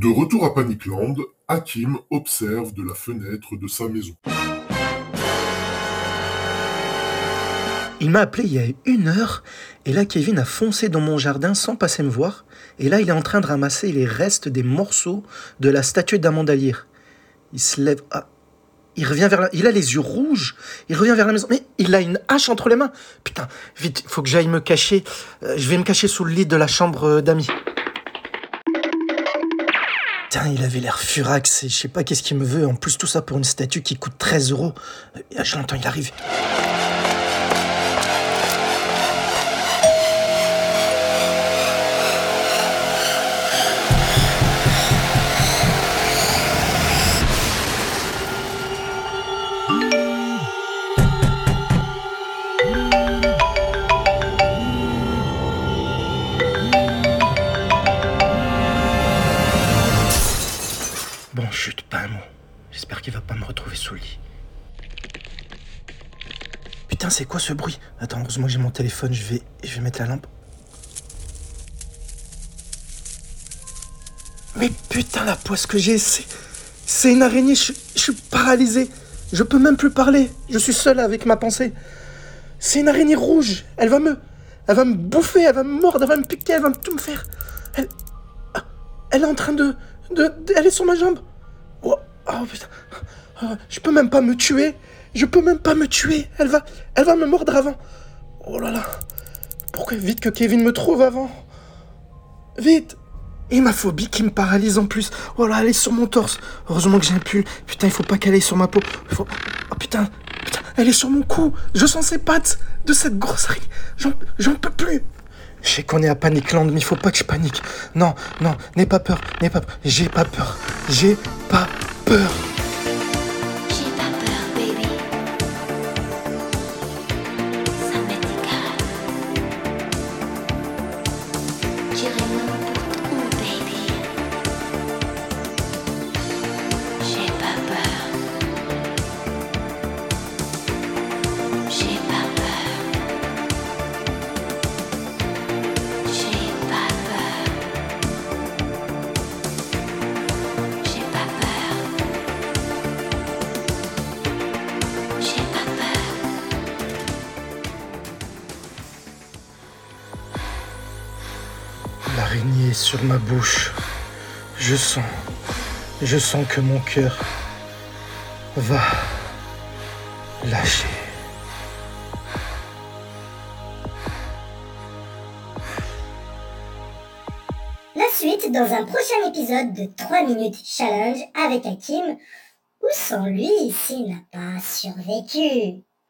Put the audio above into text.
De retour à Panicland, Hakim observe de la fenêtre de sa maison. Il m'a appelé il y a une heure, et là Kevin a foncé dans mon jardin sans passer me voir, et là il est en train de ramasser les restes des morceaux de la statue d'Amanda Lear. Il se lève, ah, il revient vers la... Il a les yeux rouges, il revient vers la maison, mais il a une hache entre les mains. Putain, vite, faut que j'aille me cacher, Euh, je vais me cacher sous le lit de la chambre euh, d'amis. Putain, il avait l'air furax et je sais pas qu'est-ce qu'il me veut. En plus, tout ça pour une statue qui coûte 13 euros. Je l'entends, il arrive. Bon, chute, pas un mot. J'espère qu'il va pas me retrouver sous le lit. Putain, c'est quoi ce bruit? Attends, heureusement que j'ai mon téléphone, je vais, je vais mettre la lampe. Mais putain, la poisse que j'ai, c'est. C'est une araignée, je, suis paralysé. Je peux même plus parler. Je suis seul avec ma pensée. C'est une araignée rouge. Elle va me. Elle va me bouffer, elle va me mordre, elle va me piquer, elle va tout me faire. Elle. Elle est en train de, de- elle est sur ma jambe. Oh, putain. Oh, je peux même pas me tuer. Je peux même pas me tuer. Elle va. Elle va me mordre avant. Oh là là. Pourquoi vite que Kevin me trouve avant? Vite Et ma phobie qui me paralyse en plus. Oh là, elle est sur mon torse. Heureusement que j'ai un pull. Putain, il faut pas qu'elle aille sur ma peau. Faut... Oh putain, putain, elle est sur mon cou. Je sens ses pattes de cette grosserie. J'en, j'en peux plus. Je sais qu'on est à Panicland, mais il faut pas que je panique. Non, non, n'aie pas peur, n'aie pas peur. J'ai pas peur. J'ai pas peur. J'ai L'araignée est sur ma bouche. Je sens. Je sens que mon cœur va lâcher. La suite dans un prochain épisode de 3 minutes challenge avec Hakim, ou sans lui s'il n'a pas survécu.